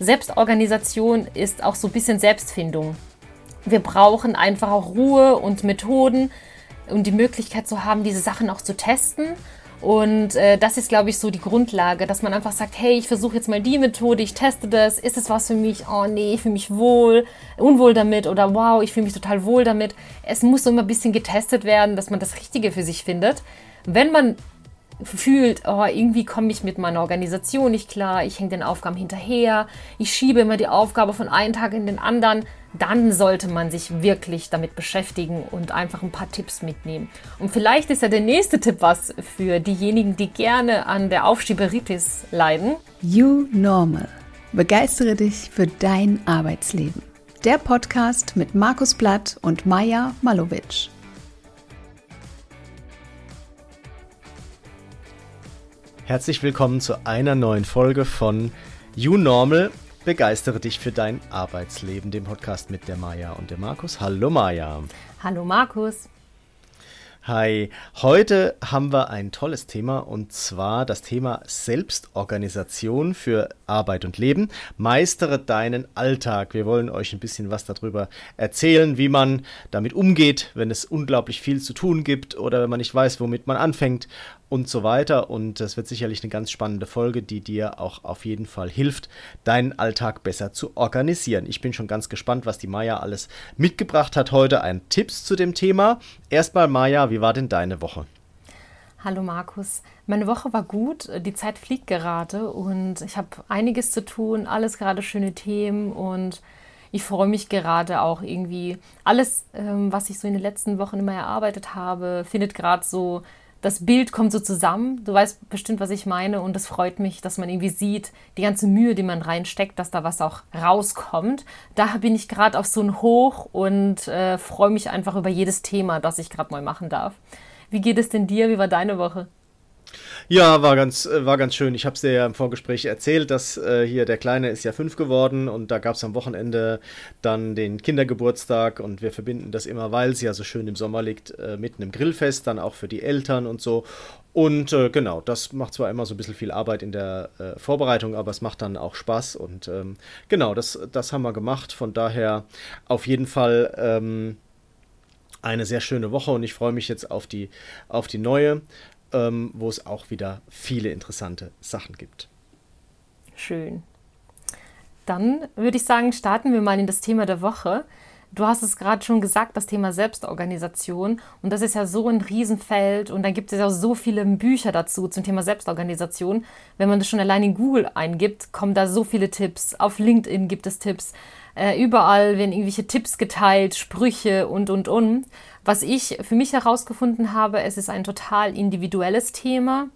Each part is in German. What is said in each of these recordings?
Selbstorganisation ist auch so ein bisschen Selbstfindung. Wir brauchen einfach auch Ruhe und Methoden und die Möglichkeit zu haben, diese Sachen auch zu testen und äh, das ist, glaube ich, so die Grundlage, dass man einfach sagt, hey, ich versuche jetzt mal die Methode, ich teste das, ist es was für mich? Oh nee, ich fühle mich wohl, unwohl damit oder wow, ich fühle mich total wohl damit. Es muss so immer ein bisschen getestet werden, dass man das Richtige für sich findet. Wenn man fühlt, oh, irgendwie komme ich mit meiner Organisation nicht klar, ich hänge den Aufgaben hinterher, ich schiebe immer die Aufgabe von einem Tag in den anderen, dann sollte man sich wirklich damit beschäftigen und einfach ein paar Tipps mitnehmen. Und vielleicht ist ja der nächste Tipp was für diejenigen, die gerne an der Aufschieberitis leiden. You Normal. Begeistere dich für dein Arbeitsleben. Der Podcast mit Markus Blatt und Maja Malovic. Herzlich willkommen zu einer neuen Folge von You Normal. Begeistere dich für dein Arbeitsleben, dem Podcast mit der Maja und dem Markus. Hallo Maja. Hallo Markus. Hi, heute haben wir ein tolles Thema und zwar das Thema Selbstorganisation für Arbeit und Leben. Meistere deinen Alltag. Wir wollen euch ein bisschen was darüber erzählen, wie man damit umgeht, wenn es unglaublich viel zu tun gibt oder wenn man nicht weiß, womit man anfängt und so weiter. Und das wird sicherlich eine ganz spannende Folge, die dir auch auf jeden Fall hilft, deinen Alltag besser zu organisieren. Ich bin schon ganz gespannt, was die Maya alles mitgebracht hat heute Ein Tipps zu dem Thema. Erstmal, Maya, wie war denn deine Woche? Hallo Markus. Meine Woche war gut, die Zeit fliegt gerade und ich habe einiges zu tun, alles gerade schöne Themen und ich freue mich gerade auch irgendwie. Alles, ähm, was ich so in den letzten Wochen immer erarbeitet habe, findet gerade so das Bild kommt so zusammen. Du weißt bestimmt, was ich meine. Und es freut mich, dass man irgendwie sieht, die ganze Mühe, die man reinsteckt, dass da was auch rauskommt. Daher bin ich gerade auf so ein Hoch und äh, freue mich einfach über jedes Thema, das ich gerade mal machen darf. Wie geht es denn dir? Wie war deine Woche? Ja, war ganz, äh, war ganz schön. Ich habe es dir ja im Vorgespräch erzählt, dass äh, hier der Kleine ist ja fünf geworden und da gab es am Wochenende dann den Kindergeburtstag und wir verbinden das immer, weil es ja so schön im Sommer liegt, äh, mit einem Grillfest, dann auch für die Eltern und so. Und äh, genau, das macht zwar immer so ein bisschen viel Arbeit in der äh, Vorbereitung, aber es macht dann auch Spaß und ähm, genau, das, das haben wir gemacht. Von daher auf jeden Fall. Ähm, eine sehr schöne Woche und ich freue mich jetzt auf die, auf die neue ähm, wo es auch wieder viele interessante Sachen gibt. Schön. Dann würde ich sagen, starten wir mal in das Thema der Woche. Du hast es gerade schon gesagt, das Thema Selbstorganisation. Und das ist ja so ein Riesenfeld. Und da gibt es ja so viele Bücher dazu zum Thema Selbstorganisation. Wenn man das schon allein in Google eingibt, kommen da so viele Tipps. Auf LinkedIn gibt es Tipps. Äh, überall werden irgendwelche Tipps geteilt, Sprüche und, und, und. Was ich für mich herausgefunden habe, es ist ein total individuelles Thema.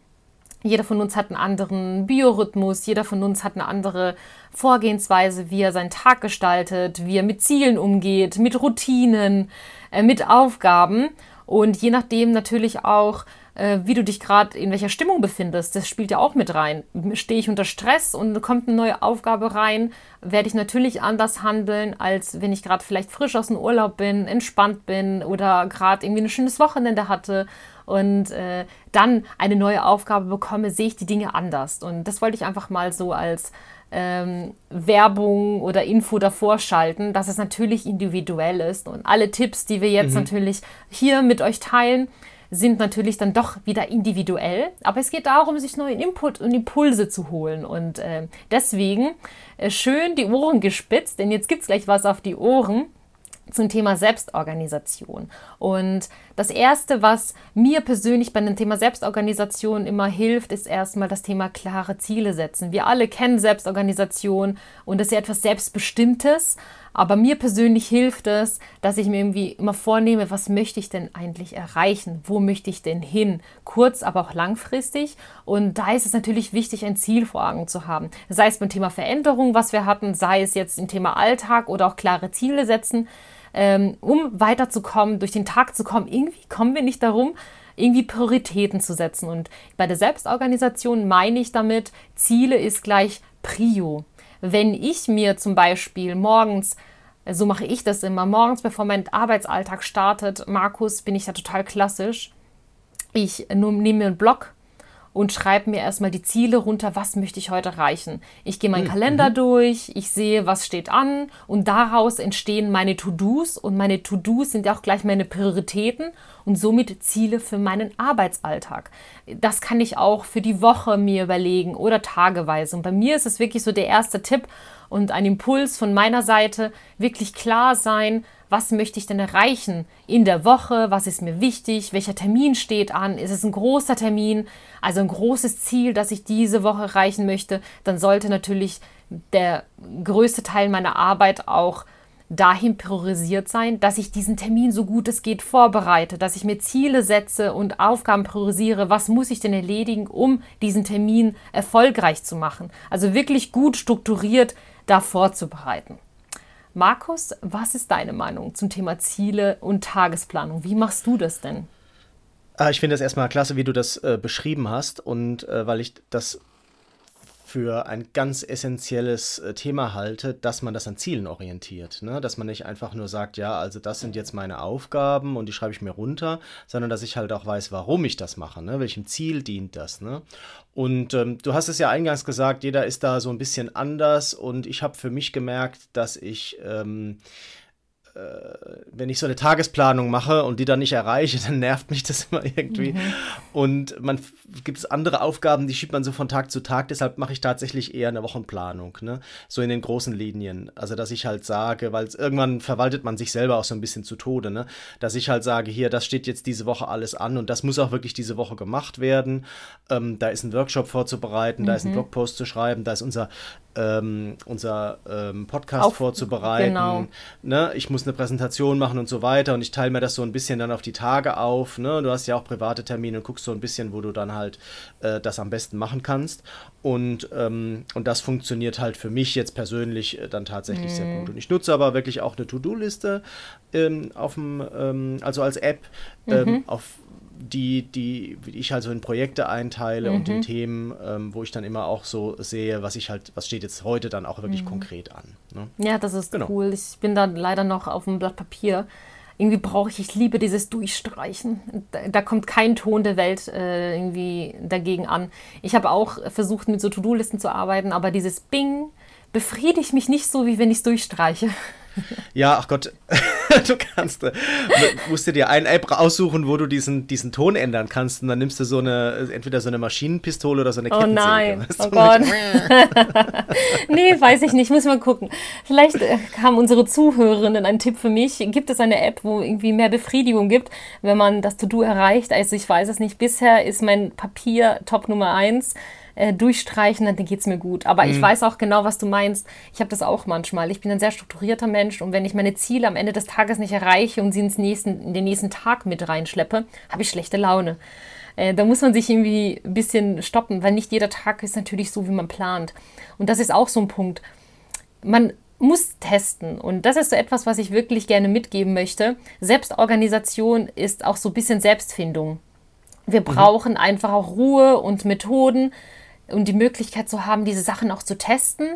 Jeder von uns hat einen anderen Biorhythmus, jeder von uns hat eine andere Vorgehensweise, wie er seinen Tag gestaltet, wie er mit Zielen umgeht, mit Routinen, äh, mit Aufgaben und je nachdem natürlich auch, wie du dich gerade in welcher Stimmung befindest. Das spielt ja auch mit rein. Stehe ich unter Stress und kommt eine neue Aufgabe rein, werde ich natürlich anders handeln, als wenn ich gerade vielleicht frisch aus dem Urlaub bin, entspannt bin oder gerade irgendwie ein schönes Wochenende hatte und äh, dann eine neue Aufgabe bekomme, sehe ich die Dinge anders. Und das wollte ich einfach mal so als ähm, Werbung oder Info davor schalten, dass es natürlich individuell ist. Und alle Tipps, die wir jetzt mhm. natürlich hier mit euch teilen, sind natürlich dann doch wieder individuell. Aber es geht darum, sich neue Input und Impulse zu holen. Und äh, deswegen äh, schön die Ohren gespitzt, denn jetzt gibt es gleich was auf die Ohren zum Thema Selbstorganisation. Und das Erste, was mir persönlich bei dem Thema Selbstorganisation immer hilft, ist erstmal das Thema klare Ziele setzen. Wir alle kennen Selbstorganisation und das ist ja etwas Selbstbestimmtes. Aber mir persönlich hilft es, dass ich mir irgendwie immer vornehme, was möchte ich denn eigentlich erreichen? Wo möchte ich denn hin? Kurz, aber auch langfristig. Und da ist es natürlich wichtig, ein Ziel vor Augen zu haben. Sei es beim Thema Veränderung, was wir hatten, sei es jetzt im Thema Alltag oder auch klare Ziele setzen, ähm, um weiterzukommen, durch den Tag zu kommen. Irgendwie kommen wir nicht darum, irgendwie Prioritäten zu setzen. Und bei der Selbstorganisation meine ich damit, Ziele ist gleich Prio. Wenn ich mir zum Beispiel morgens, so mache ich das immer, morgens, bevor mein Arbeitsalltag startet, Markus, bin ich da total klassisch. Ich nehme mir einen Block und schreibe mir erstmal die Ziele runter, was möchte ich heute erreichen. Ich gehe meinen mhm. Kalender mhm. durch, ich sehe, was steht an und daraus entstehen meine To-Dos und meine To-Dos sind ja auch gleich meine Prioritäten und somit Ziele für meinen Arbeitsalltag. Das kann ich auch für die Woche mir überlegen oder tageweise. Und bei mir ist es wirklich so der erste Tipp und ein Impuls von meiner Seite, wirklich klar sein, was möchte ich denn erreichen in der Woche, was ist mir wichtig, welcher Termin steht an, ist es ein großer Termin, also ein großes Ziel, das ich diese Woche erreichen möchte, dann sollte natürlich der größte Teil meiner Arbeit auch dahin priorisiert sein, dass ich diesen Termin so gut es geht vorbereite, dass ich mir Ziele setze und Aufgaben priorisiere, was muss ich denn erledigen, um diesen Termin erfolgreich zu machen. Also wirklich gut strukturiert da vorzubereiten. Markus, was ist deine Meinung zum Thema Ziele und Tagesplanung? Wie machst du das denn? Ah, ich finde das erstmal klasse, wie du das äh, beschrieben hast und äh, weil ich das für ein ganz essentielles äh, Thema halte, dass man das an Zielen orientiert. Ne? Dass man nicht einfach nur sagt, ja, also das sind jetzt meine Aufgaben und die schreibe ich mir runter, sondern dass ich halt auch weiß, warum ich das mache, ne? welchem Ziel dient das. Ne? Und ähm, du hast es ja eingangs gesagt, jeder ist da so ein bisschen anders und ich habe für mich gemerkt, dass ich ähm, äh, wenn ich so eine Tagesplanung mache und die dann nicht erreiche, dann nervt mich das immer irgendwie. Mhm. Und man gibt es andere Aufgaben, die schiebt man so von Tag zu Tag. Deshalb mache ich tatsächlich eher eine Wochenplanung, ne? So in den großen Linien. Also dass ich halt sage, weil irgendwann verwaltet man sich selber auch so ein bisschen zu Tode, ne? Dass ich halt sage, hier, das steht jetzt diese Woche alles an und das muss auch wirklich diese Woche gemacht werden. Ähm, da ist ein Workshop vorzubereiten, mhm. da ist ein mhm. Blogpost zu schreiben, da ist unser ähm, unser ähm, Podcast auf, vorzubereiten. Genau. Ne? Ich muss eine Präsentation machen und so weiter und ich teile mir das so ein bisschen dann auf die Tage auf. Ne? Du hast ja auch private Termine und guckst so ein bisschen, wo du dann halt äh, das am besten machen kannst. Und, ähm, und das funktioniert halt für mich jetzt persönlich äh, dann tatsächlich mhm. sehr gut. Und ich nutze aber wirklich auch eine To-Do-Liste ähm, auf dem, ähm, also als App, ähm, mhm. auf die, die ich halt so in Projekte einteile mhm. und in mhm. Themen, ähm, wo ich dann immer auch so sehe, was ich halt, was steht jetzt heute dann auch wirklich mhm. konkret an. Ne? Ja, das ist genau. cool. Ich bin dann leider noch auf dem Blatt Papier. Irgendwie brauche ich, ich liebe dieses Durchstreichen. Da, da kommt kein Ton der Welt äh, irgendwie dagegen an. Ich habe auch versucht, mit so To-Do-Listen zu arbeiten, aber dieses Bing befriedigt mich nicht so, wie wenn ich es durchstreiche. Ja, ach Gott, du kannst, äh, musst dir eine App aussuchen, wo du diesen, diesen Ton ändern kannst und dann nimmst du so eine, entweder so eine Maschinenpistole oder so eine oh Kettensäge. Oh nein, du? oh Gott. nee, weiß ich nicht, muss mal gucken. Vielleicht äh, haben unsere Zuhörerinnen einen Tipp für mich. Gibt es eine App, wo irgendwie mehr Befriedigung gibt, wenn man das To-Do erreicht? Also ich weiß es nicht. Bisher ist mein Papier Top Nummer eins äh, durchstreichen, dann geht es mir gut. Aber mhm. ich weiß auch genau, was du meinst. Ich habe das auch manchmal. Ich bin ein sehr strukturierter Mensch und wenn ich meine Ziele am Ende des Tages nicht erreiche und sie ins nächsten, in den nächsten Tag mit reinschleppe, habe ich schlechte Laune. Äh, da muss man sich irgendwie ein bisschen stoppen, weil nicht jeder Tag ist natürlich so, wie man plant. Und das ist auch so ein Punkt. Man muss testen. Und das ist so etwas, was ich wirklich gerne mitgeben möchte. Selbstorganisation ist auch so ein bisschen Selbstfindung. Wir mhm. brauchen einfach auch Ruhe und Methoden, und die Möglichkeit zu haben, diese Sachen auch zu testen.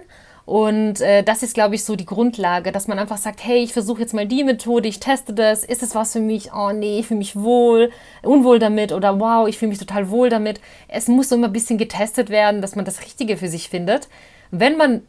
Und äh, das ist, glaube ich, so die Grundlage, dass man einfach sagt, hey, ich versuche jetzt mal die Methode, ich teste das, ist es was für mich? Oh nee, ich fühle mich wohl, unwohl damit oder wow, ich fühle mich total wohl damit. Es muss so immer ein bisschen getestet werden, dass man das Richtige für sich findet. Wenn man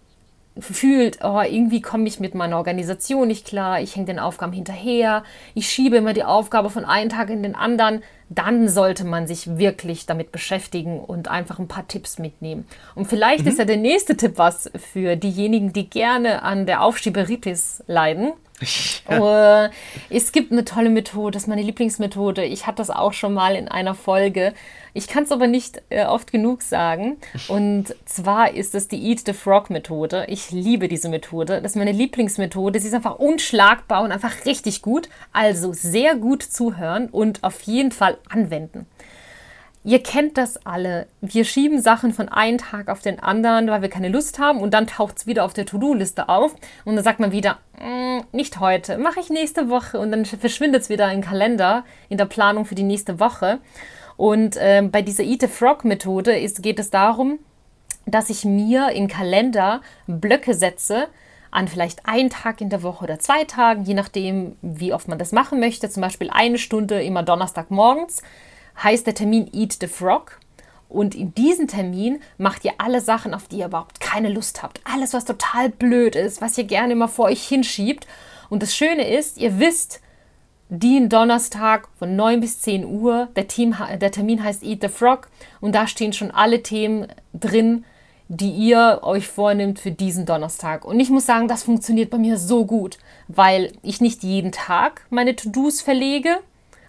fühlt, oh, irgendwie komme ich mit meiner Organisation nicht klar, ich hänge den Aufgaben hinterher, ich schiebe immer die Aufgabe von einem Tag in den anderen, dann sollte man sich wirklich damit beschäftigen und einfach ein paar Tipps mitnehmen. Und vielleicht mhm. ist ja der nächste Tipp was für diejenigen, die gerne an der Aufschieberitis leiden. Ja. Uh, es gibt eine tolle Methode, das ist meine Lieblingsmethode. Ich hatte das auch schon mal in einer Folge. Ich kann es aber nicht äh, oft genug sagen. Und zwar ist es die Eat the Frog Methode. Ich liebe diese Methode. Das ist meine Lieblingsmethode. Sie ist einfach unschlagbar und einfach richtig gut. Also sehr gut zuhören und auf jeden Fall anwenden. Ihr kennt das alle. Wir schieben Sachen von einem Tag auf den anderen, weil wir keine Lust haben und dann taucht es wieder auf der To-Do-Liste auf und dann sagt man wieder, mm, nicht heute, mache ich nächste Woche und dann verschwindet es wieder im Kalender, in der Planung für die nächste Woche. Und äh, bei dieser Eat a Frog Methode geht es darum, dass ich mir im Kalender Blöcke setze, an vielleicht einen Tag in der Woche oder zwei Tagen, je nachdem, wie oft man das machen möchte. Zum Beispiel eine Stunde immer Donnerstagmorgens heißt der Termin Eat the Frog. Und in diesem Termin macht ihr alle Sachen, auf die ihr überhaupt keine Lust habt. Alles, was total blöd ist, was ihr gerne immer vor euch hinschiebt. Und das Schöne ist, ihr wisst, den Donnerstag von 9 bis 10 Uhr, der, Team, der Termin heißt Eat the Frog und da stehen schon alle Themen drin, die ihr euch vornimmt für diesen Donnerstag. Und ich muss sagen, das funktioniert bei mir so gut, weil ich nicht jeden Tag meine To-Dos verlege,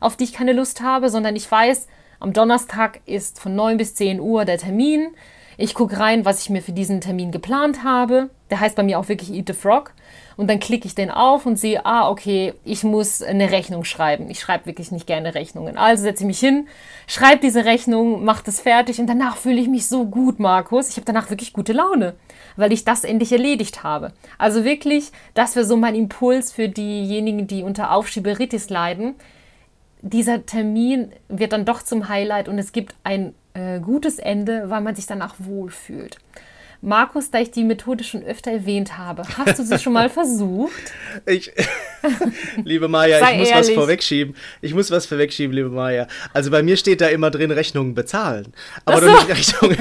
auf die ich keine Lust habe, sondern ich weiß, am Donnerstag ist von 9 bis 10 Uhr der Termin. Ich gucke rein, was ich mir für diesen Termin geplant habe. Der heißt bei mir auch wirklich Eat the Frog. Und dann klicke ich den auf und sehe, ah, okay, ich muss eine Rechnung schreiben. Ich schreibe wirklich nicht gerne Rechnungen. Also setze ich mich hin, schreibe diese Rechnung, mache das fertig und danach fühle ich mich so gut, Markus. Ich habe danach wirklich gute Laune, weil ich das endlich erledigt habe. Also wirklich, das wäre so mein Impuls für diejenigen, die unter Aufschieberitis leiden. Dieser Termin wird dann doch zum Highlight und es gibt ein äh, gutes Ende, weil man sich danach wohlfühlt. Markus, da ich die Methode schon öfter erwähnt habe, hast du sie schon mal versucht? Ich, liebe Maja, ich muss ehrlich. was vorwegschieben. Ich muss was vorwegschieben, liebe Maja. Also bei mir steht da immer drin Rechnungen bezahlen. Aber so. doch, nicht Rechnungen,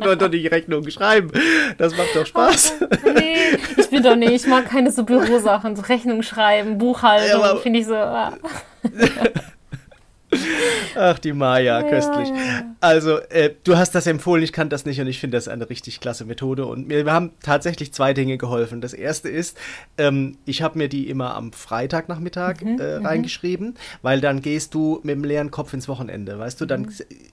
doch nicht Rechnungen schreiben. Das macht doch Spaß. Nee, ich bin doch nicht. Ich mag keine so Bürosachen. So Rechnungen schreiben, Buchhaltung, ja, finde ich so. Ah. Ach, die Maya, köstlich. Ja. Also, äh, du hast das empfohlen, ich kann das nicht und ich finde das eine richtig klasse Methode. Und mir haben tatsächlich zwei Dinge geholfen. Das erste ist, ähm, ich habe mir die immer am Freitagnachmittag mhm, äh, mhm. reingeschrieben, weil dann gehst du mit dem leeren Kopf ins Wochenende, weißt du? Dann, mhm.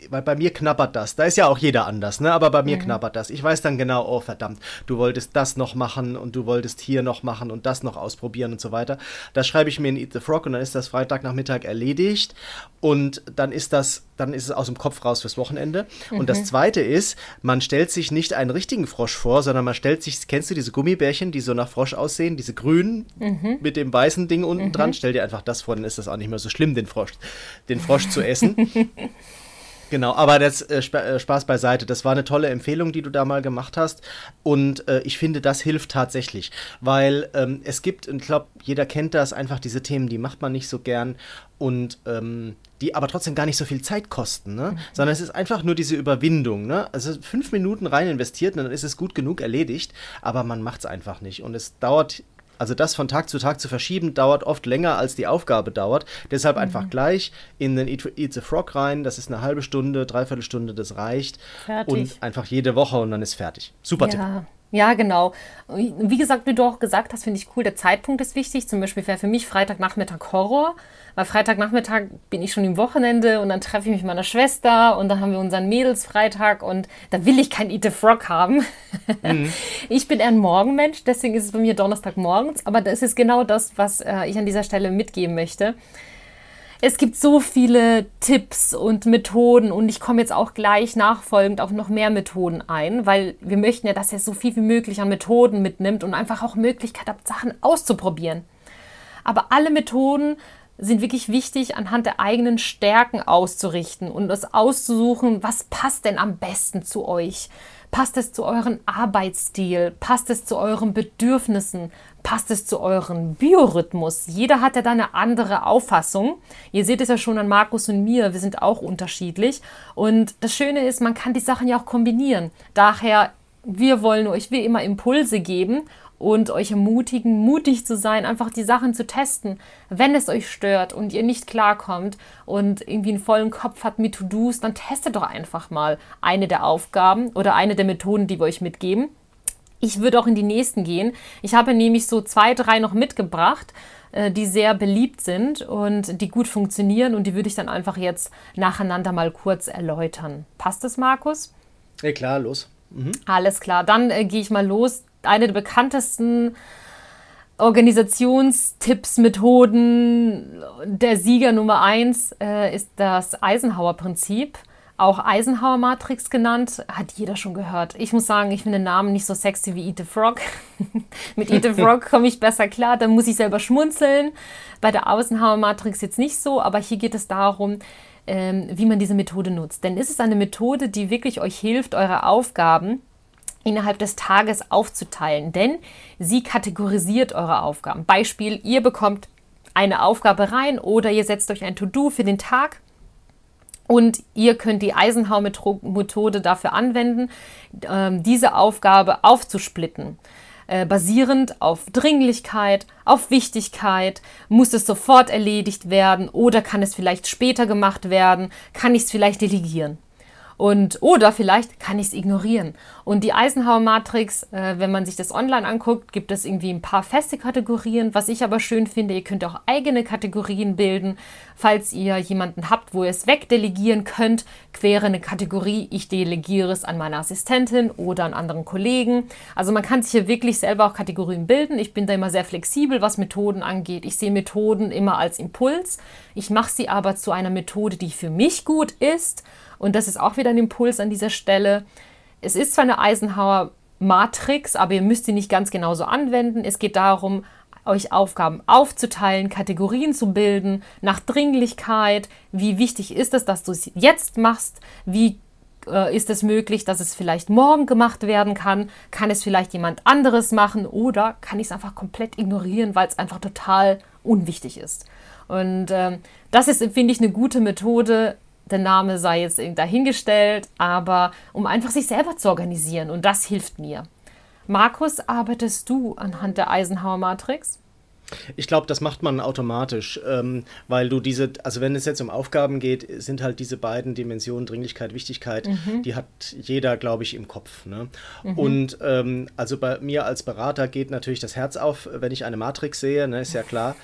weil bei mir knabbert das. Da ist ja auch jeder anders, ne? Aber bei mir mhm. knabbert das. Ich weiß dann genau, oh verdammt, du wolltest das noch machen und du wolltest hier noch machen und das noch ausprobieren und so weiter. Das schreibe ich mir in Eat the Frog und dann ist das Freitagnachmittag erledigt. Und dann ist das, dann ist es aus dem Kopf raus fürs Wochenende. Mhm. Und das mhm. zweite ist, man stellt sich nicht einen richtigen Frosch vor, sondern man stellt sich, kennst du diese Gummibärchen, die so nach Frosch aussehen, diese grünen mhm. mit dem weißen Ding unten mhm. dran? Stell dir einfach das vor, dann ist das auch nicht mehr so schlimm, den Frosch, den Frosch zu essen. Genau, aber das äh, äh, Spaß beiseite. Das war eine tolle Empfehlung, die du da mal gemacht hast. Und äh, ich finde, das hilft tatsächlich. Weil ähm, es gibt, ich glaube, jeder kennt das, einfach diese Themen, die macht man nicht so gern. Und ähm, die aber trotzdem gar nicht so viel Zeit kosten, ne? Mhm. sondern es ist einfach nur diese Überwindung. Ne? Also fünf Minuten rein investiert und dann ist es gut genug erledigt, aber man macht es einfach nicht. Und es dauert also das von Tag zu Tag zu verschieben, dauert oft länger, als die Aufgabe dauert. Deshalb mhm. einfach gleich in den Eat, Eat, the Frog rein. Das ist eine halbe Stunde, dreiviertel Stunde, das reicht. Fertig. Und einfach jede Woche und dann ist fertig. Super ja. Tipp. Ja, genau. Wie gesagt, wie du auch gesagt hast, finde ich cool, der Zeitpunkt ist wichtig. Zum Beispiel wäre für mich Freitagnachmittag Horror, weil Freitagnachmittag bin ich schon im Wochenende und dann treffe ich mich mit meiner Schwester und dann haben wir unseren Mädelsfreitag und da will ich kein Eat the Frog haben. Mhm. Ich bin eher ein Morgenmensch, deswegen ist es bei mir Donnerstagmorgens, aber das ist genau das, was äh, ich an dieser Stelle mitgeben möchte es gibt so viele Tipps und Methoden und ich komme jetzt auch gleich nachfolgend auf noch mehr Methoden ein, weil wir möchten ja, dass er so viel wie möglich an Methoden mitnimmt und einfach auch Möglichkeit hat, Sachen auszuprobieren. Aber alle Methoden sind wirklich wichtig, anhand der eigenen Stärken auszurichten und es auszusuchen, was passt denn am besten zu euch. Passt es zu eurem Arbeitsstil? Passt es zu euren Bedürfnissen? Passt es zu eurem Biorhythmus? Jeder hat ja da eine andere Auffassung. Ihr seht es ja schon an Markus und mir, wir sind auch unterschiedlich. Und das Schöne ist, man kann die Sachen ja auch kombinieren. Daher, wir wollen euch wie immer Impulse geben und euch ermutigen, mutig zu sein, einfach die Sachen zu testen. Wenn es euch stört und ihr nicht klarkommt und irgendwie einen vollen Kopf habt mit To-Dos, dann testet doch einfach mal eine der Aufgaben oder eine der Methoden, die wir euch mitgeben. Ich würde auch in die nächsten gehen. Ich habe nämlich so zwei, drei noch mitgebracht, äh, die sehr beliebt sind und die gut funktionieren und die würde ich dann einfach jetzt nacheinander mal kurz erläutern. Passt das, Markus? Ja, klar, los. Mhm. Alles klar, dann äh, gehe ich mal los eine der bekanntesten Organisationstipps, Methoden. Der Sieger Nummer eins äh, ist das Eisenhower-Prinzip. Auch Eisenhower-Matrix genannt, hat jeder schon gehört. Ich muss sagen, ich finde den Namen nicht so sexy wie Eat the Frog. Mit Eat the Frog komme ich besser klar, da muss ich selber schmunzeln. Bei der Eisenhower-Matrix jetzt nicht so, aber hier geht es darum, ähm, wie man diese Methode nutzt. Denn ist es eine Methode, die wirklich euch hilft, eure Aufgaben innerhalb des Tages aufzuteilen, denn sie kategorisiert eure Aufgaben. Beispiel, ihr bekommt eine Aufgabe rein oder ihr setzt euch ein To-Do für den Tag Und ihr könnt die Eisenhower-Methode dafür anwenden, ähm, diese Aufgabe aufzusplitten. Äh, basierend auf Dringlichkeit, auf Wichtigkeit, muss es sofort erledigt werden oder kann es vielleicht später gemacht werden, kann ich es vielleicht delegieren. Und oder vielleicht kann ich es ignorieren. Und die Eisenhower-Matrix, äh, wenn man sich das online anguckt, gibt es irgendwie ein paar feste Kategorien. Was ich aber schön finde, ihr könnt auch eigene Kategorien bilden. Falls ihr jemanden habt, wo ihr es wegdelegieren könnt, quere eine Kategorie, ich delegiere es an meine Assistentin oder an anderen Kollegen. Also man kann sich hier wirklich selber auch Kategorien bilden. Ich bin da immer sehr flexibel, was Methoden angeht. Ich sehe Methoden immer als Impuls. Ich mache sie aber zu einer Methode, die für mich gut ist und das ist auch wieder ein Impuls an dieser Stelle. Es ist zwar eine Eisenhower Matrix, aber ihr müsst sie nicht ganz genauso anwenden. Es geht darum, euch Aufgaben aufzuteilen, Kategorien zu bilden, nach Dringlichkeit. Wie wichtig ist es, dass du es jetzt machst? Wie äh, ist es möglich, dass es vielleicht morgen gemacht werden kann? Kann es vielleicht jemand anderes machen? Oder kann ich es einfach komplett ignorieren, weil es einfach total unwichtig ist? Und ähm, das ist, finde ich, eine gute Methode, der Name sei jetzt dahingestellt, aber um einfach sich selber zu organisieren und das hilft mir. Markus, arbeitest du anhand der Eisenhower Matrix? Ich glaube, das macht man automatisch, ähm, weil du diese, also wenn es jetzt um Aufgaben geht, sind halt diese beiden Dimensionen Dringlichkeit, Wichtigkeit, mhm. die hat jeder, glaube ich, im Kopf. Ne? Mhm. Und ähm, also bei mir als Berater geht natürlich das Herz auf, wenn ich eine Matrix sehe, ne, ist ja klar.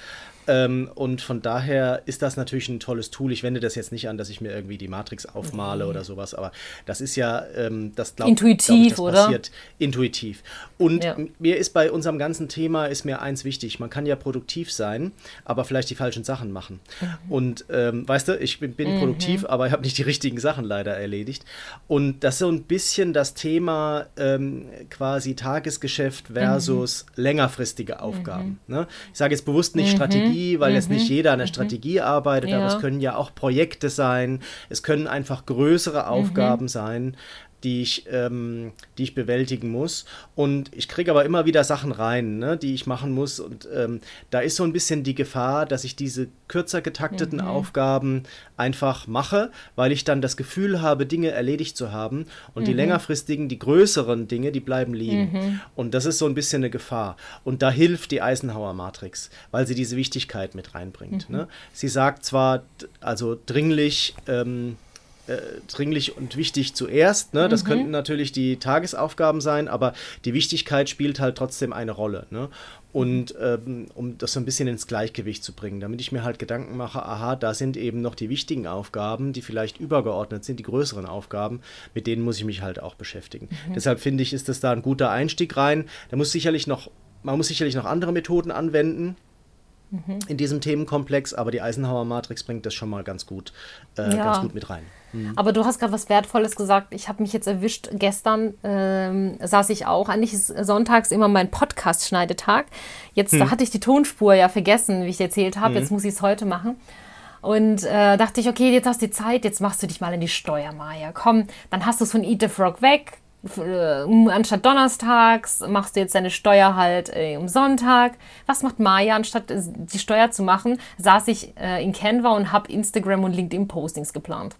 Ähm, und von daher ist das natürlich ein tolles Tool. Ich wende das jetzt nicht an, dass ich mir irgendwie die Matrix aufmale mhm. oder sowas, aber das ist ja, ähm, das glaube intuitiv, glaub ich, das passiert intuitiv. Und ja. mir ist bei unserem ganzen Thema ist mir eins wichtig: Man kann ja produktiv sein, aber vielleicht die falschen Sachen machen. Mhm. Und ähm, weißt du, ich bin, bin mhm. produktiv, aber ich habe nicht die richtigen Sachen leider erledigt. Und das ist so ein bisschen das Thema ähm, quasi Tagesgeschäft versus mhm. längerfristige Aufgaben. Mhm. Ne? Ich sage jetzt bewusst nicht Strategie Strategie, weil mhm. jetzt nicht mhm. jeder an der mhm. Strategie arbeitet, ja. aber es können ja auch Projekte sein, es können einfach größere Aufgaben sein, die ich, ähm, die ich bewältigen muss. Und ich kriege aber immer wieder Sachen rein, ne, die ich machen muss. Und ähm, da ist so ein bisschen die Gefahr, dass ich diese kürzer getakteten mhm. Aufgaben einfach mache, weil ich dann das Gefühl habe, Dinge erledigt zu haben. Und mhm. die längerfristigen, die größeren Dinge, die bleiben liegen. Mhm. Und das ist so ein bisschen eine Gefahr. Und da hilft die Eisenhower Matrix, weil sie diese Wichtigkeit mit reinbringt. Mhm. Ne? Sie sagt zwar, also dringlich, ähm, äh, dringlich und wichtig zuerst. Ne? Das mhm. könnten natürlich die Tagesaufgaben sein, aber die Wichtigkeit spielt halt trotzdem eine Rolle. Ne? Und ähm, um das so ein bisschen ins Gleichgewicht zu bringen, damit ich mir halt Gedanken mache, aha, da sind eben noch die wichtigen Aufgaben, die vielleicht übergeordnet sind, die größeren Aufgaben, mit denen muss ich mich halt auch beschäftigen. Mhm. Deshalb finde ich, ist das da ein guter Einstieg rein. Da muss sicherlich noch, man muss sicherlich noch andere Methoden anwenden mhm. in diesem Themenkomplex, aber die Eisenhower Matrix bringt das schon mal ganz gut, äh, ja. ganz gut mit rein. Mhm. Aber du hast gerade was Wertvolles gesagt. Ich habe mich jetzt erwischt. Gestern ähm, saß ich auch. Eigentlich ist sonntags immer mein Podcast-Schneidetag. Jetzt hm. hatte ich die Tonspur ja vergessen, wie ich erzählt habe. Hm. Jetzt muss ich es heute machen. Und äh, dachte ich, okay, jetzt hast du die Zeit, jetzt machst du dich mal in die Steuer, Maja. Komm, dann hast du es von Eat the Frog weg. Äh, anstatt donnerstags machst du jetzt deine Steuer halt äh, am Sonntag. Was macht Maya? Anstatt äh, die Steuer zu machen, saß ich äh, in Canva und habe Instagram und LinkedIn Postings geplant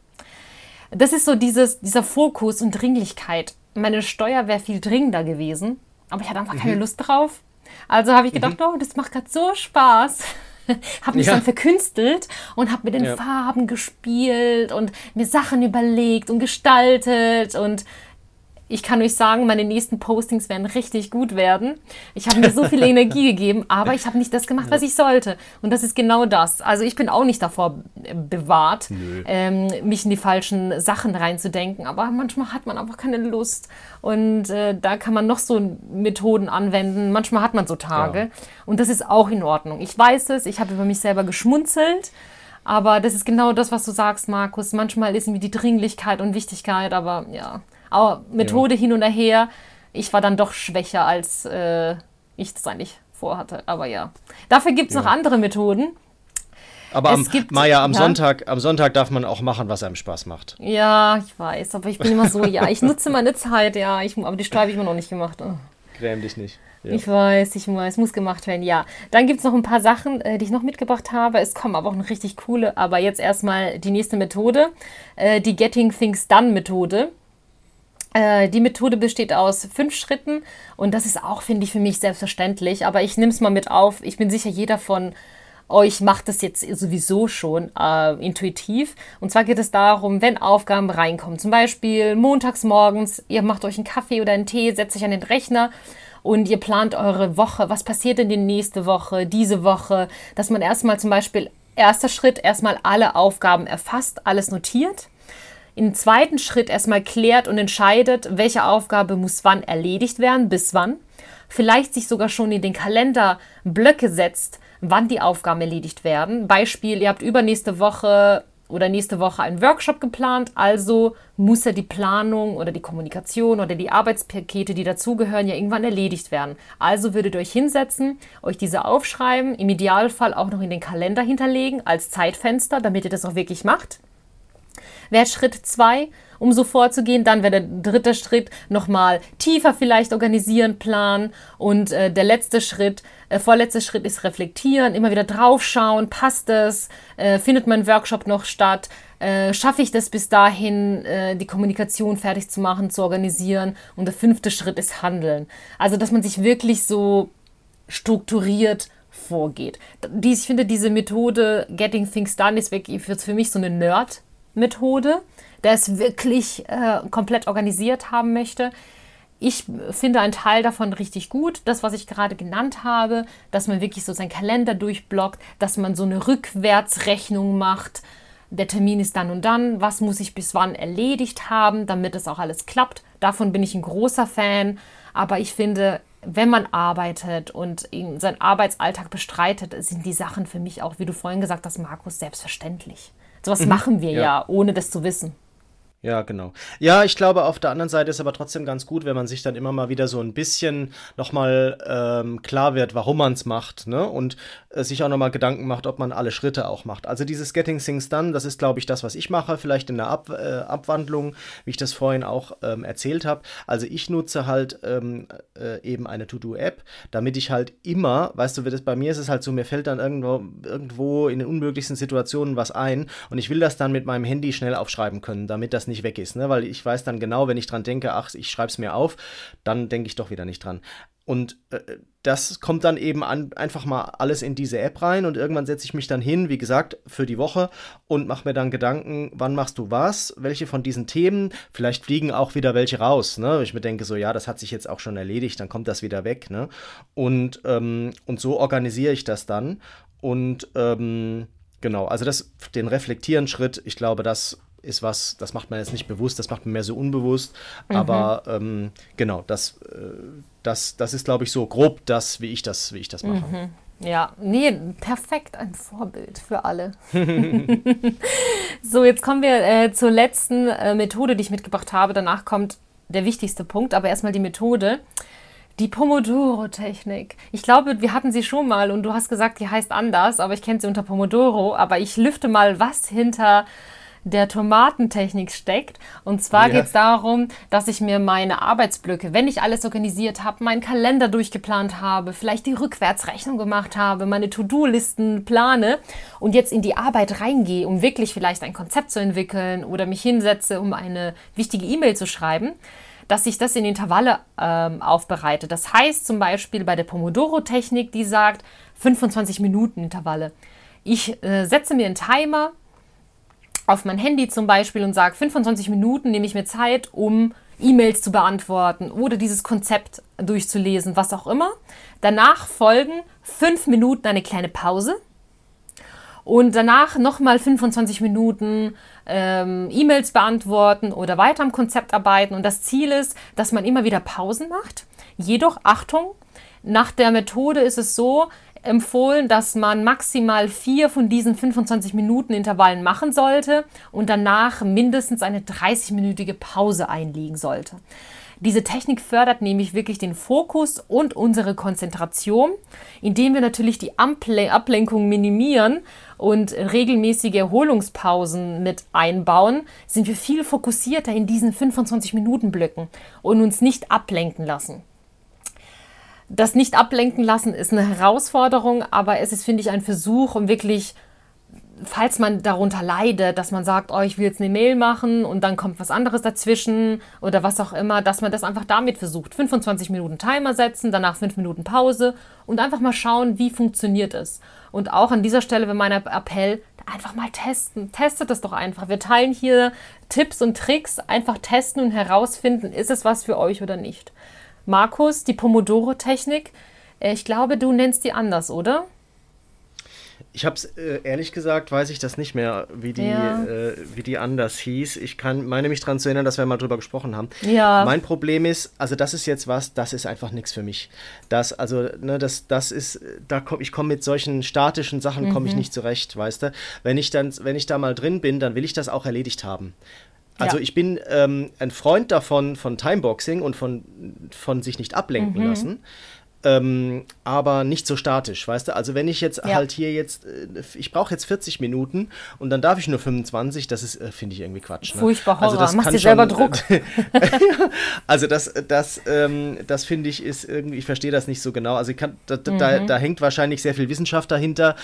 das ist so dieses, dieser Fokus und Dringlichkeit. Meine Steuer wäre viel dringender gewesen, aber ich hatte einfach mhm. keine Lust drauf. Also habe ich gedacht, mhm. oh, das macht gerade so Spaß. habe mich ja. dann verkünstelt und habe mit den ja. Farben gespielt und mir Sachen überlegt und gestaltet und ich kann euch sagen, meine nächsten Postings werden richtig gut werden. Ich habe mir so viel Energie gegeben, aber ich habe nicht das gemacht, was ich sollte. Und das ist genau das. Also ich bin auch nicht davor bewahrt, ähm, mich in die falschen Sachen reinzudenken. Aber manchmal hat man einfach keine Lust. Und äh, da kann man noch so Methoden anwenden. Manchmal hat man so Tage. Ja. Und das ist auch in Ordnung. Ich weiß es, ich habe über mich selber geschmunzelt. Aber das ist genau das, was du sagst, Markus. Manchmal ist irgendwie die Dringlichkeit und Wichtigkeit, aber ja, aber Methode ja. hin und her. Ich war dann doch schwächer, als äh, ich das eigentlich vorhatte. Aber ja. Dafür gibt es ja. noch andere Methoden. Aber am, gibt, Maja, am, ja? Sonntag, am Sonntag darf man auch machen, was einem Spaß macht. Ja, ich weiß. Aber ich bin immer so, ja, ich nutze meine Zeit, ja. Ich, aber die habe ich immer noch nicht gemacht. Oh. Gräm dich nicht. Ja. Ich weiß, ich weiß, muss gemacht werden, ja. Dann gibt es noch ein paar Sachen, äh, die ich noch mitgebracht habe. Es kommen aber auch noch richtig coole. Aber jetzt erstmal die nächste Methode, äh, die Getting Things Done Methode. Äh, die Methode besteht aus fünf Schritten und das ist auch, finde ich, für mich selbstverständlich. Aber ich nehme es mal mit auf. Ich bin sicher, jeder von euch macht das jetzt sowieso schon äh, intuitiv. Und zwar geht es darum, wenn Aufgaben reinkommen. Zum Beispiel montags morgens, ihr macht euch einen Kaffee oder einen Tee, setzt euch an den Rechner und ihr plant eure Woche. Was passiert denn die nächste Woche, diese Woche? Dass man erstmal zum Beispiel, erster Schritt, erstmal alle Aufgaben erfasst, alles notiert. Im zweiten Schritt erstmal klärt und entscheidet, welche Aufgabe muss wann erledigt werden, bis wann. Vielleicht sich sogar schon in den Kalender Blöcke setzt, wann die Aufgaben erledigt werden. Beispiel, ihr habt übernächste Woche oder nächste Woche einen Workshop geplant, also muss ja die Planung oder die Kommunikation oder die Arbeitspakete, die dazugehören, ja irgendwann erledigt werden. Also würdet ihr euch hinsetzen, euch diese aufschreiben, im Idealfall auch noch in den Kalender hinterlegen als Zeitfenster, damit ihr das auch wirklich macht. Wäre Schritt 2, um so vorzugehen. Dann wäre der dritte Schritt nochmal tiefer vielleicht organisieren, planen. Und äh, der letzte Schritt, äh, vorletzte Schritt ist reflektieren, immer wieder draufschauen, passt es, äh, findet mein Workshop noch statt, äh, schaffe ich das bis dahin, äh, die Kommunikation fertig zu machen, zu organisieren. Und der fünfte Schritt ist Handeln. Also, dass man sich wirklich so strukturiert vorgeht. Die, ich finde, diese Methode Getting Things Done ist wirklich für mich so eine Nerd- Methode, der es wirklich äh, komplett organisiert haben möchte. Ich finde einen Teil davon richtig gut, das, was ich gerade genannt habe, dass man wirklich so seinen Kalender durchblockt, dass man so eine Rückwärtsrechnung macht. Der Termin ist dann und dann, was muss ich bis wann erledigt haben, damit es auch alles klappt. Davon bin ich ein großer Fan. Aber ich finde, wenn man arbeitet und seinen Arbeitsalltag bestreitet, sind die Sachen für mich auch, wie du vorhin gesagt hast, Markus, selbstverständlich. Sowas mhm. machen wir ja. ja, ohne das zu wissen. Ja, genau. Ja, ich glaube, auf der anderen Seite ist aber trotzdem ganz gut, wenn man sich dann immer mal wieder so ein bisschen nochmal ähm, klar wird, warum man es macht, ne? Und äh, sich auch nochmal Gedanken macht, ob man alle Schritte auch macht. Also dieses Getting Things Done, das ist, glaube ich, das, was ich mache, vielleicht in der Ab äh, Abwandlung, wie ich das vorhin auch ähm, erzählt habe. Also ich nutze halt ähm, äh, eben eine To-Do-App, damit ich halt immer, weißt du, das bei mir ist es halt so, mir fällt dann irgendwo, irgendwo in den unmöglichsten Situationen was ein und ich will das dann mit meinem Handy schnell aufschreiben können, damit das nicht nicht weg ist, ne? weil ich weiß dann genau, wenn ich dran denke, ach, ich schreibe es mir auf, dann denke ich doch wieder nicht dran. Und äh, das kommt dann eben an, einfach mal alles in diese App rein und irgendwann setze ich mich dann hin, wie gesagt, für die Woche und mache mir dann Gedanken, wann machst du was, welche von diesen Themen, vielleicht fliegen auch wieder welche raus, ne? Ich mir denke so, ja, das hat sich jetzt auch schon erledigt, dann kommt das wieder weg, ne? Und, ähm, und so organisiere ich das dann und ähm, genau, also das, den Reflektieren-Schritt, ich glaube, das ist was, das macht man jetzt nicht bewusst, das macht man mehr so unbewusst. Mhm. Aber ähm, genau, das, äh, das, das ist, glaube ich, so grob das, wie ich das, wie ich das mache. Mhm. Ja, nee, perfekt, ein Vorbild für alle. so, jetzt kommen wir äh, zur letzten äh, Methode, die ich mitgebracht habe. Danach kommt der wichtigste Punkt, aber erstmal die Methode. Die Pomodoro-Technik. Ich glaube, wir hatten sie schon mal und du hast gesagt, die heißt anders, aber ich kenne sie unter Pomodoro. Aber ich lüfte mal, was hinter der Tomatentechnik steckt. Und zwar ja. geht es darum, dass ich mir meine Arbeitsblöcke, wenn ich alles organisiert habe, meinen Kalender durchgeplant habe, vielleicht die Rückwärtsrechnung gemacht habe, meine To-Do-Listen plane und jetzt in die Arbeit reingehe, um wirklich vielleicht ein Konzept zu entwickeln oder mich hinsetze, um eine wichtige E-Mail zu schreiben dass ich das in Intervalle ähm, aufbereite. Das heißt zum Beispiel bei der Pomodoro-Technik, die sagt 25 Minuten Intervalle. Ich äh, setze mir einen Timer auf mein Handy zum Beispiel und sage, 25 Minuten nehme ich mir Zeit, um E-Mails zu beantworten oder dieses Konzept durchzulesen, was auch immer. Danach folgen fünf Minuten eine kleine Pause und danach nochmal 25 Minuten ähm, E-Mails beantworten oder weiter am Konzept arbeiten. Und das Ziel ist, dass man immer wieder Pausen macht. Jedoch, Achtung, nach der Methode ist es so, empfohlen, dass man maximal vier von diesen 25 Minuten Intervallen machen sollte und danach mindestens eine 30-minütige Pause einlegen sollte. Diese Technik fördert nämlich wirklich den Fokus und unsere Konzentration, indem wir natürlich die Ablenkung minimieren und regelmäßige Erholungspausen mit einbauen, sind wir viel fokussierter in diesen 25 Minuten Blöcken und uns nicht ablenken lassen. Das nicht ablenken lassen ist eine Herausforderung, aber es ist, finde ich, ein Versuch, um wirklich falls man darunter leidet, dass man sagt, oh, ich will jetzt eine Mail machen und dann kommt was anderes dazwischen oder was auch immer, dass man das einfach damit versucht. 25 Minuten Timer setzen, danach 5 Minuten Pause und einfach mal schauen, wie funktioniert es. Und auch an dieser Stelle wäre mein Appell, einfach mal testen. Testet das doch einfach. Wir teilen hier Tipps und Tricks, einfach testen und herausfinden, ist es was für euch oder nicht. Markus, die Pomodoro-Technik, äh, ich glaube, du nennst die anders, oder? Ich habe es äh, ehrlich gesagt, weiß ich das nicht mehr, wie die, ja. äh, wie die anders hieß. Ich kann meine mich daran zu erinnern, dass wir mal drüber gesprochen haben. Ja. Mein Problem ist, also das ist jetzt was, das ist einfach nichts für mich. Das, also, ne, das, das ist, da komm, ich komme mit solchen statischen Sachen komme ich mhm. nicht zurecht, weißt du. Wenn ich dann, wenn ich da mal drin bin, dann will ich das auch erledigt haben. Also ja. ich bin ähm, ein Freund davon, von Timeboxing und von, von sich nicht ablenken mhm. lassen ähm, aber nicht so statisch, weißt du? Also wenn ich jetzt ja. halt hier jetzt, äh, ich brauche jetzt 40 Minuten und dann darf ich nur 25, das ist, äh, finde ich irgendwie Quatsch. Ne? Furchtbar Horror, also das machst dir selber Druck. also das, das, ähm, das finde ich ist irgendwie, ich verstehe das nicht so genau. Also kann, da, mhm. da, da, hängt wahrscheinlich sehr viel Wissenschaft dahinter,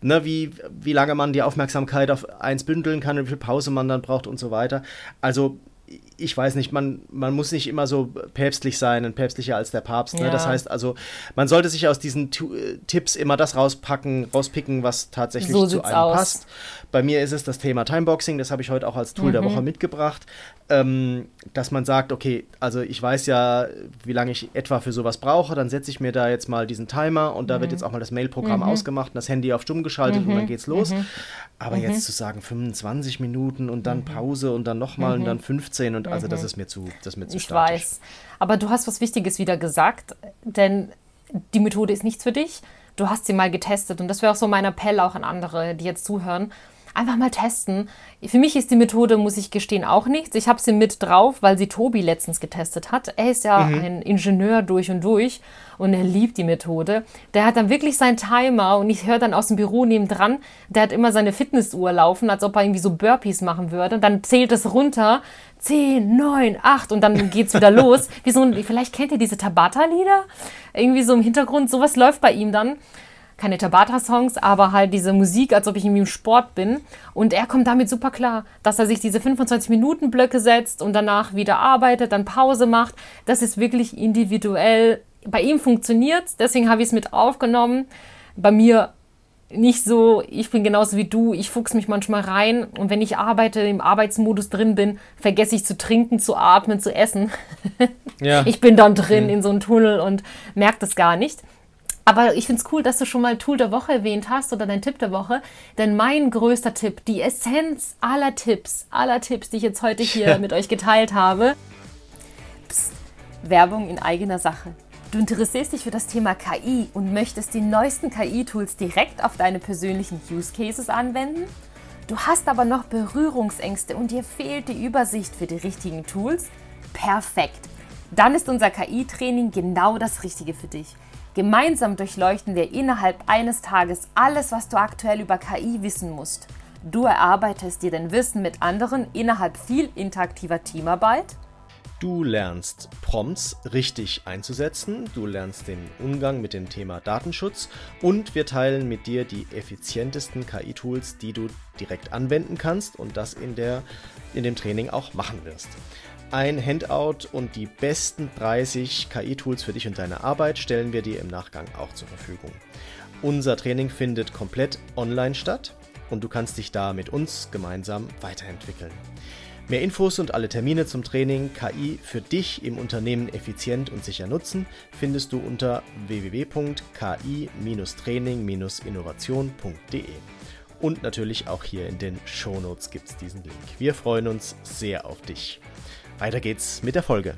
ne? wie, wie lange man die Aufmerksamkeit auf eins bündeln kann, wie viel Pause man dann braucht und so weiter. Also ich weiß nicht, man, man muss nicht immer so päpstlich sein und päpstlicher als der Papst. Ne? Ja. Das heißt also, man sollte sich aus diesen T äh, Tipps immer das rauspacken, rauspicken, was tatsächlich so zu einem aus. passt. Bei mir ist es das Thema Timeboxing, das habe ich heute auch als Tool mhm. der Woche mitgebracht ähm, dass man sagt, okay, also ich weiß ja, wie lange ich etwa für sowas brauche, dann setze ich mir da jetzt mal diesen Timer und da mhm. wird jetzt auch mal das Mailprogramm mhm. ausgemacht und das Handy auf stumm geschaltet und dann mhm. geht's los. Mhm. Aber jetzt mhm. zu sagen 25 Minuten und dann Pause und dann nochmal und dann 15 und also das ist mir zu, das ist mir zu Ich statisch. weiß. Aber du hast was Wichtiges wieder gesagt, denn die Methode ist nichts für dich. Du hast sie mal getestet und das wäre auch so mein Appell auch an andere, die jetzt zuhören einfach mal testen. Für mich ist die Methode, muss ich gestehen, auch nichts. Ich habe sie mit drauf, weil sie Tobi letztens getestet hat. Er ist ja mhm. ein Ingenieur durch und durch und er liebt die Methode. Der hat dann wirklich seinen Timer und ich höre dann aus dem Büro nebendran, der hat immer seine Fitnessuhr laufen, als ob er irgendwie so Burpees machen würde. Dann zählt es runter. 10, 9, 8 und dann geht es wieder los. Wie so ein, vielleicht kennt ihr diese Tabata-Lieder? Irgendwie so im Hintergrund, sowas läuft bei ihm dann keine Tabata-Songs, aber halt diese Musik, als ob ich irgendwie im Sport bin. Und er kommt damit super klar, dass er sich diese 25-Minuten-Blöcke setzt und danach wieder arbeitet, dann Pause macht. Das ist wirklich individuell. Bei ihm funktioniert deswegen habe ich es mit aufgenommen. Bei mir nicht so, ich bin genauso wie du, ich fuchs mich manchmal rein und wenn ich arbeite, im Arbeitsmodus drin bin, vergesse ich zu trinken, zu atmen, zu essen. Ja. Ich bin dann drin mhm. in so einem Tunnel und merke das gar nicht. Aber ich finde es cool, dass du schon mal Tool der Woche erwähnt hast oder dein Tipp der Woche. Denn mein größter Tipp, die Essenz aller Tipps, aller Tipps, die ich jetzt heute hier mit euch geteilt habe, Psst, Werbung in eigener Sache. Du interessierst dich für das Thema KI und möchtest die neuesten KI-Tools direkt auf deine persönlichen Use Cases anwenden? Du hast aber noch Berührungsängste und dir fehlt die Übersicht für die richtigen Tools? Perfekt! Dann ist unser KI-Training genau das Richtige für dich. Gemeinsam durchleuchten wir innerhalb eines Tages alles, was du aktuell über KI wissen musst. Du erarbeitest dir dein Wissen mit anderen innerhalb viel interaktiver Teamarbeit. Du lernst Prompts richtig einzusetzen, du lernst den Umgang mit dem Thema Datenschutz und wir teilen mit dir die effizientesten KI-Tools, die du direkt anwenden kannst und das in, der, in dem Training auch machen wirst. Ein Handout und die besten 30 KI-Tools für dich und deine Arbeit stellen wir dir im Nachgang auch zur Verfügung. Unser Training findet komplett online statt und du kannst dich da mit uns gemeinsam weiterentwickeln. Mehr Infos und alle Termine zum Training KI für dich im Unternehmen effizient und sicher nutzen findest du unter www.ki-training-innovation.de. Und natürlich auch hier in den Shownotes gibt es diesen Link. Wir freuen uns sehr auf dich. Weiter geht's mit der Folge.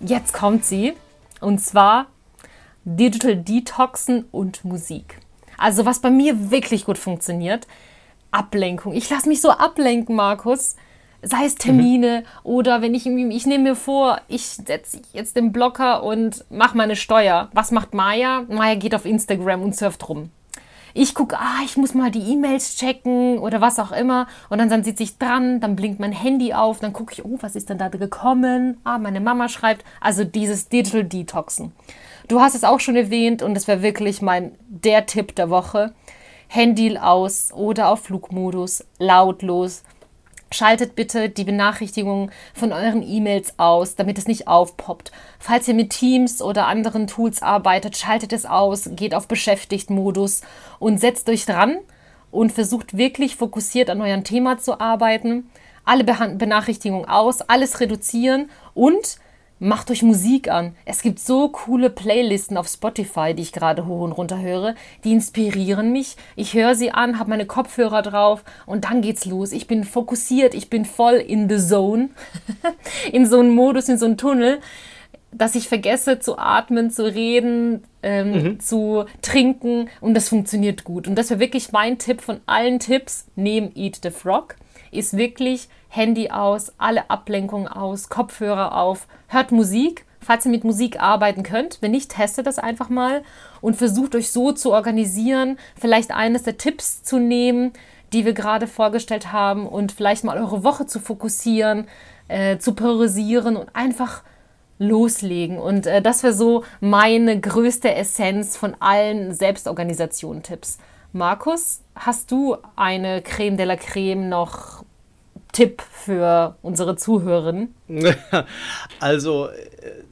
Jetzt kommt sie und zwar Digital Detoxen und Musik. Also was bei mir wirklich gut funktioniert, Ablenkung. Ich lasse mich so ablenken, Markus. Sei es Termine mhm. oder wenn ich ich nehme mir vor, ich setze jetzt den Blocker und mache meine Steuer. Was macht Maya? Maya geht auf Instagram und surft rum. Ich gucke, ah, ich muss mal die E-Mails checken oder was auch immer. Und dann, dann sitze ich dran, dann blinkt mein Handy auf, dann gucke ich, oh, was ist denn da gekommen? Ah, meine Mama schreibt. Also dieses Digital Detoxen. Du hast es auch schon erwähnt und es wäre wirklich mein der Tipp der Woche. Handy aus oder auf Flugmodus, lautlos. Schaltet bitte die Benachrichtigungen von euren E-Mails aus, damit es nicht aufpoppt. Falls ihr mit Teams oder anderen Tools arbeitet, schaltet es aus, geht auf Beschäftigt-Modus und setzt euch dran und versucht wirklich fokussiert an eurem Thema zu arbeiten. Alle Benachrichtigungen aus, alles reduzieren und Macht euch Musik an. Es gibt so coole Playlisten auf Spotify, die ich gerade hoch und runter höre. Die inspirieren mich. Ich höre sie an, habe meine Kopfhörer drauf und dann geht's los. Ich bin fokussiert, ich bin voll in the zone. in so einem Modus, in so einem Tunnel, dass ich vergesse zu atmen, zu reden, ähm, mhm. zu trinken und das funktioniert gut. Und das wäre wirklich mein Tipp von allen Tipps neben Eat the Frog, ist wirklich Handy aus, alle Ablenkungen aus, Kopfhörer auf, hört Musik, falls ihr mit Musik arbeiten könnt. Wenn nicht, testet das einfach mal und versucht euch so zu organisieren, vielleicht eines der Tipps zu nehmen, die wir gerade vorgestellt haben und vielleicht mal eure Woche zu fokussieren, äh, zu priorisieren und einfach loslegen. Und äh, das wäre so meine größte Essenz von allen Selbstorganisation-Tipps. Markus, hast du eine Creme de la Creme noch Tipp für unsere Zuhörerinnen? Also, äh,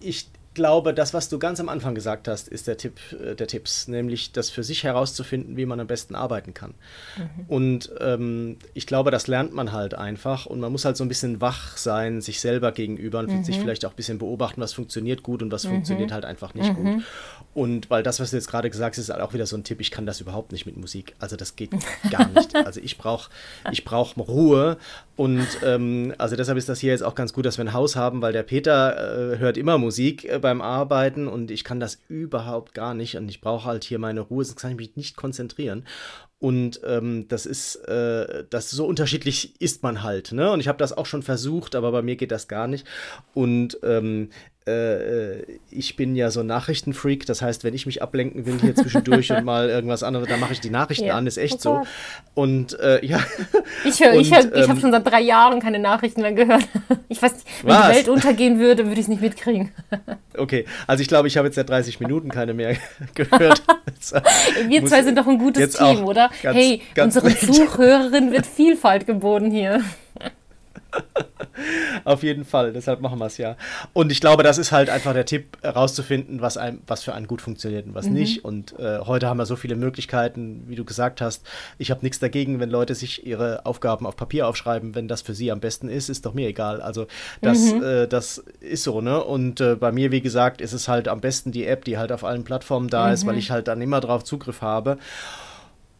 ich glaube, das, was du ganz am Anfang gesagt hast, ist der Tipp äh, der Tipps, nämlich das für sich herauszufinden, wie man am besten arbeiten kann. Mhm. Und ähm, ich glaube, das lernt man halt einfach und man muss halt so ein bisschen wach sein, sich selber gegenüber und mhm. sich vielleicht auch ein bisschen beobachten, was funktioniert gut und was mhm. funktioniert halt einfach nicht gut. Mhm. Und weil das, was du jetzt gerade gesagt hast, ist halt auch wieder so ein Tipp, ich kann das überhaupt nicht mit Musik. Also das geht gar nicht. Also ich brauche ich brauch Ruhe und ähm, also deshalb ist das hier jetzt auch ganz gut, dass wir ein Haus haben, weil der Peter äh, hört immer Musik äh, beim Arbeiten und ich kann das überhaupt gar nicht und ich brauche halt hier meine Ruhe, sonst kann ich mich nicht konzentrieren. Und ähm, das ist, äh, das so unterschiedlich ist man halt, ne? Und ich habe das auch schon versucht, aber bei mir geht das gar nicht. Und ähm, äh, äh, ich bin ja so ein Nachrichtenfreak, das heißt, wenn ich mich ablenken will hier zwischendurch und mal irgendwas anderes, dann mache ich die Nachrichten ja. an, ist echt so. Und äh, ja. Ich höre, ich, ich habe ähm, schon seit drei Jahren keine Nachrichten mehr gehört. Ich weiß nicht, wenn was? die Welt untergehen würde, würde ich es nicht mitkriegen. Okay, also ich glaube, ich habe jetzt seit 30 Minuten keine mehr gehört. Wir zwei sind doch ein gutes Team, oder? Ganz, hey, ganz unseren Zuhörerinnen wird Vielfalt geboten hier. Auf jeden Fall, deshalb machen wir es ja. Und ich glaube, das ist halt einfach der Tipp, herauszufinden, was, einem, was für einen gut funktioniert und was mhm. nicht. Und äh, heute haben wir so viele Möglichkeiten, wie du gesagt hast. Ich habe nichts dagegen, wenn Leute sich ihre Aufgaben auf Papier aufschreiben, wenn das für sie am besten ist, ist doch mir egal. Also das, mhm. äh, das ist so, ne? Und äh, bei mir, wie gesagt, ist es halt am besten die App, die halt auf allen Plattformen da mhm. ist, weil mhm. ich halt dann immer drauf Zugriff habe.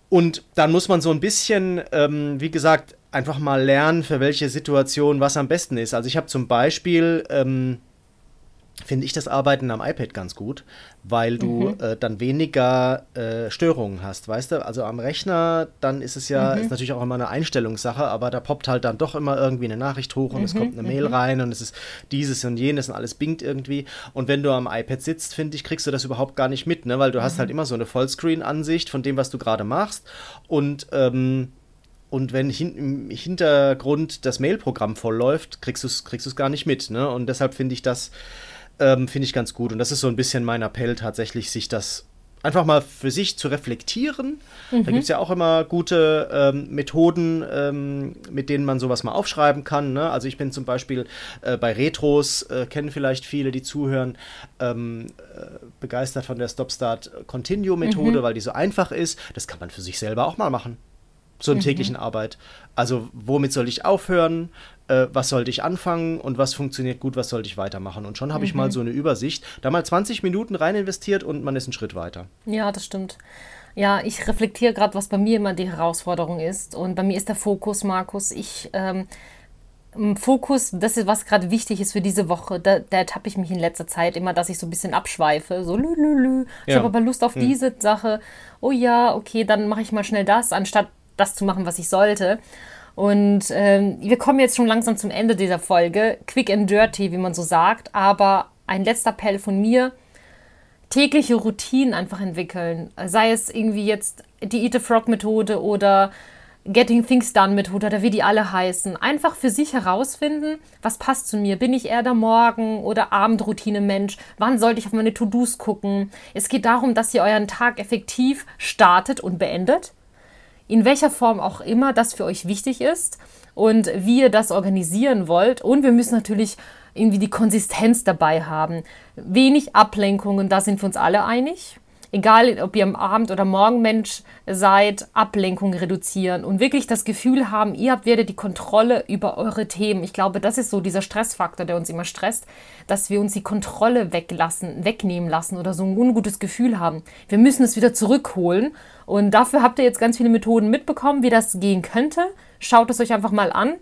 Und dann muss man so ein bisschen, ähm, wie gesagt, einfach mal lernen, für welche Situation was am besten ist. Also ich habe zum Beispiel, ähm, finde ich das Arbeiten am iPad ganz gut, weil du mhm. äh, dann weniger äh, Störungen hast, weißt du? Also am Rechner, dann ist es ja, mhm. ist natürlich auch immer eine Einstellungssache, aber da poppt halt dann doch immer irgendwie eine Nachricht hoch und mhm. es kommt eine Mail mhm. rein und es ist dieses und jenes und alles bingt irgendwie. Und wenn du am iPad sitzt, finde ich, kriegst du das überhaupt gar nicht mit, ne? Weil du hast halt mhm. immer so eine Vollscreen-Ansicht von dem, was du gerade machst und ähm, und wenn hin, im Hintergrund das Mailprogramm vollläuft, kriegst du es kriegst gar nicht mit. Ne? Und deshalb finde ich das ähm, finde ich ganz gut. Und das ist so ein bisschen mein Appell, tatsächlich sich das einfach mal für sich zu reflektieren. Mhm. Da gibt es ja auch immer gute ähm, Methoden, ähm, mit denen man sowas mal aufschreiben kann. Ne? Also ich bin zum Beispiel äh, bei Retros, äh, kennen vielleicht viele, die zuhören, ähm, äh, begeistert von der Stop-Start-Continue-Methode, mhm. weil die so einfach ist. Das kann man für sich selber auch mal machen zur mhm. täglichen Arbeit. Also womit soll ich aufhören, äh, was sollte ich anfangen und was funktioniert gut, was sollte ich weitermachen. Und schon habe mhm. ich mal mhm. so eine Übersicht, da mal 20 Minuten rein investiert und man ist einen Schritt weiter. Ja, das stimmt. Ja, ich reflektiere gerade, was bei mir immer die Herausforderung ist. Und bei mir ist der Fokus, Markus. Ich ähm, Fokus, das ist, was gerade wichtig ist für diese Woche. Da, da ertappe ich mich in letzter Zeit immer, dass ich so ein bisschen abschweife. So, lü, lü, lü. Ich ja. habe aber Lust auf hm. diese Sache. Oh ja, okay, dann mache ich mal schnell das, anstatt das zu machen, was ich sollte. Und ähm, wir kommen jetzt schon langsam zum Ende dieser Folge. Quick and dirty, wie man so sagt. Aber ein letzter Appell von mir. tägliche Routinen einfach entwickeln. Sei es irgendwie jetzt die Eat a Frog Methode oder Getting Things Done Methode oder wie die alle heißen. Einfach für sich herausfinden, was passt zu mir. Bin ich eher der Morgen- oder Abendroutine-Mensch? Wann sollte ich auf meine To-Dos gucken? Es geht darum, dass ihr euren Tag effektiv startet und beendet. In welcher Form auch immer das für euch wichtig ist und wie ihr das organisieren wollt. Und wir müssen natürlich irgendwie die Konsistenz dabei haben. Wenig Ablenkungen, da sind wir uns alle einig egal ob ihr am Abend- oder Morgenmensch seid, Ablenkung reduzieren und wirklich das Gefühl haben, ihr habt wieder die Kontrolle über eure Themen. Ich glaube, das ist so dieser Stressfaktor, der uns immer stresst, dass wir uns die Kontrolle weglassen, wegnehmen lassen oder so ein ungutes Gefühl haben. Wir müssen es wieder zurückholen und dafür habt ihr jetzt ganz viele Methoden mitbekommen, wie das gehen könnte. Schaut es euch einfach mal an.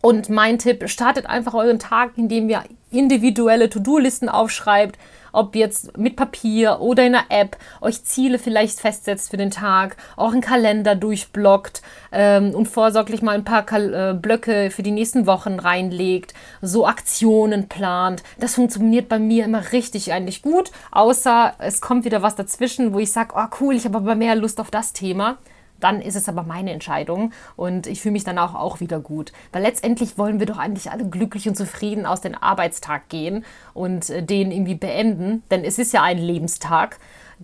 Und mein Tipp, startet einfach euren Tag, indem ihr individuelle To-Do-Listen aufschreibt, ob jetzt mit Papier oder in einer App, euch Ziele vielleicht festsetzt für den Tag, auch einen Kalender durchblockt ähm, und vorsorglich mal ein paar Kal äh, Blöcke für die nächsten Wochen reinlegt, so Aktionen plant. Das funktioniert bei mir immer richtig eigentlich gut, außer es kommt wieder was dazwischen, wo ich sage, oh cool, ich habe aber mehr Lust auf das Thema dann ist es aber meine Entscheidung und ich fühle mich dann auch, wieder gut. Weil letztendlich wollen wir doch eigentlich alle glücklich und zufrieden aus dem Arbeitstag gehen und äh, den irgendwie beenden, denn es ist ja ein Lebenstag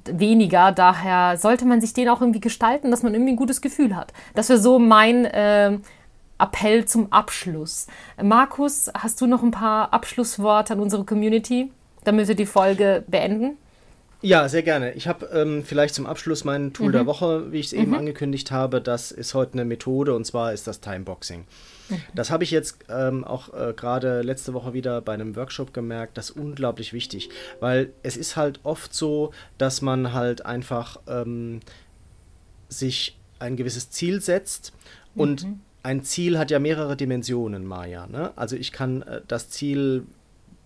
weniger. Daher sollte man sich den auch irgendwie gestalten, dass man irgendwie ein gutes Gefühl hat. Das wäre so mein äh, Appell zum Abschluss. Markus, hast du noch ein paar Abschlussworte an unsere Community, damit wir die Folge beenden? Ja, sehr gerne. Ich habe ähm, vielleicht zum Abschluss mein Tool mhm. der Woche, wie ich es eben mhm. angekündigt habe. Das ist heute eine Methode und zwar ist das Timeboxing. Mhm. Das habe ich jetzt ähm, auch äh, gerade letzte Woche wieder bei einem Workshop gemerkt. Das ist unglaublich wichtig, weil es ist halt oft so, dass man halt einfach ähm, sich ein gewisses Ziel setzt und mhm. ein Ziel hat ja mehrere Dimensionen, Maja. Ne? Also ich kann äh, das Ziel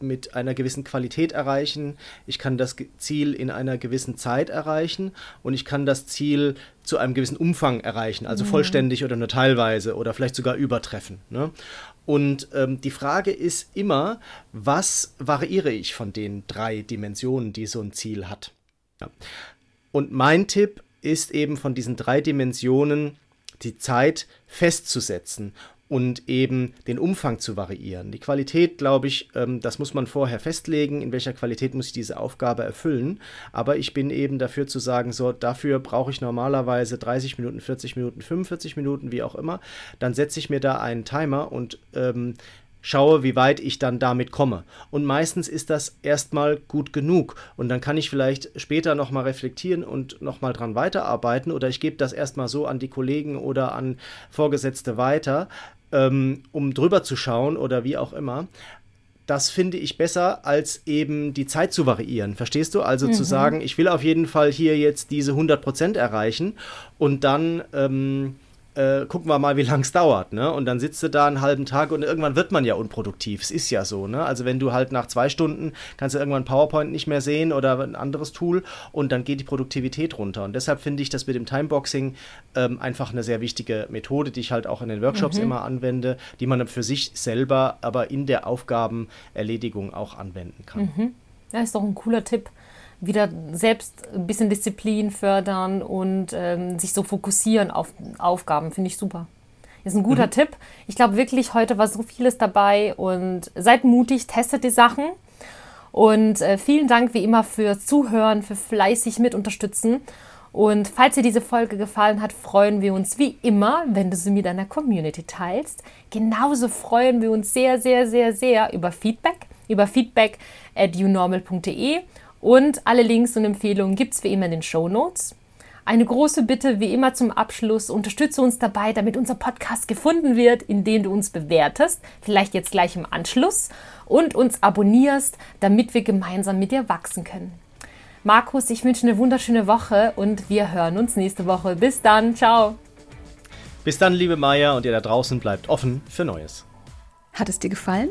mit einer gewissen Qualität erreichen, ich kann das Ziel in einer gewissen Zeit erreichen und ich kann das Ziel zu einem gewissen Umfang erreichen, also mhm. vollständig oder nur teilweise oder vielleicht sogar übertreffen. Ne? Und ähm, die Frage ist immer, was variiere ich von den drei Dimensionen, die so ein Ziel hat? Ja. Und mein Tipp ist eben von diesen drei Dimensionen die Zeit festzusetzen und eben den Umfang zu variieren. Die Qualität, glaube ich, ähm, das muss man vorher festlegen, in welcher Qualität muss ich diese Aufgabe erfüllen. Aber ich bin eben dafür zu sagen, so, dafür brauche ich normalerweise 30 Minuten, 40 Minuten, 45 Minuten, wie auch immer. Dann setze ich mir da einen Timer und ähm, schaue, wie weit ich dann damit komme. Und meistens ist das erstmal gut genug. Und dann kann ich vielleicht später nochmal reflektieren und nochmal dran weiterarbeiten oder ich gebe das erstmal so an die Kollegen oder an Vorgesetzte weiter ähm, um drüber zu schauen oder wie auch immer. Das finde ich besser, als eben die Zeit zu variieren. Verstehst du? Also mhm. zu sagen, ich will auf jeden Fall hier jetzt diese 100% erreichen und dann ähm, äh, gucken wir mal, wie lange es dauert. Ne? Und dann sitzt du da einen halben Tag und irgendwann wird man ja unproduktiv. Es ist ja so. Ne? Also wenn du halt nach zwei Stunden kannst du irgendwann PowerPoint nicht mehr sehen oder ein anderes Tool und dann geht die Produktivität runter. Und deshalb finde ich das mit dem Timeboxing ähm, einfach eine sehr wichtige Methode, die ich halt auch in den Workshops mhm. immer anwende, die man für sich selber aber in der Aufgabenerledigung auch anwenden kann. Mhm. Ja, ist doch ein cooler Tipp wieder selbst ein bisschen Disziplin fördern und ähm, sich so fokussieren auf Aufgaben, finde ich super. Ist ein guter mhm. Tipp. Ich glaube wirklich, heute war so vieles dabei und seid mutig, testet die Sachen. Und äh, vielen Dank wie immer für Zuhören, für fleißig mit unterstützen. Und falls dir diese Folge gefallen hat, freuen wir uns wie immer, wenn du sie mit deiner Community teilst. Genauso freuen wir uns sehr, sehr, sehr, sehr über Feedback, über feedback at unormal.de und alle Links und Empfehlungen gibt es wie immer in den Show Notes. Eine große Bitte wie immer zum Abschluss, unterstütze uns dabei, damit unser Podcast gefunden wird, indem du uns bewertest, vielleicht jetzt gleich im Anschluss, und uns abonnierst, damit wir gemeinsam mit dir wachsen können. Markus, ich wünsche eine wunderschöne Woche und wir hören uns nächste Woche. Bis dann, ciao. Bis dann, liebe Maya, und ihr da draußen bleibt offen für Neues. Hat es dir gefallen?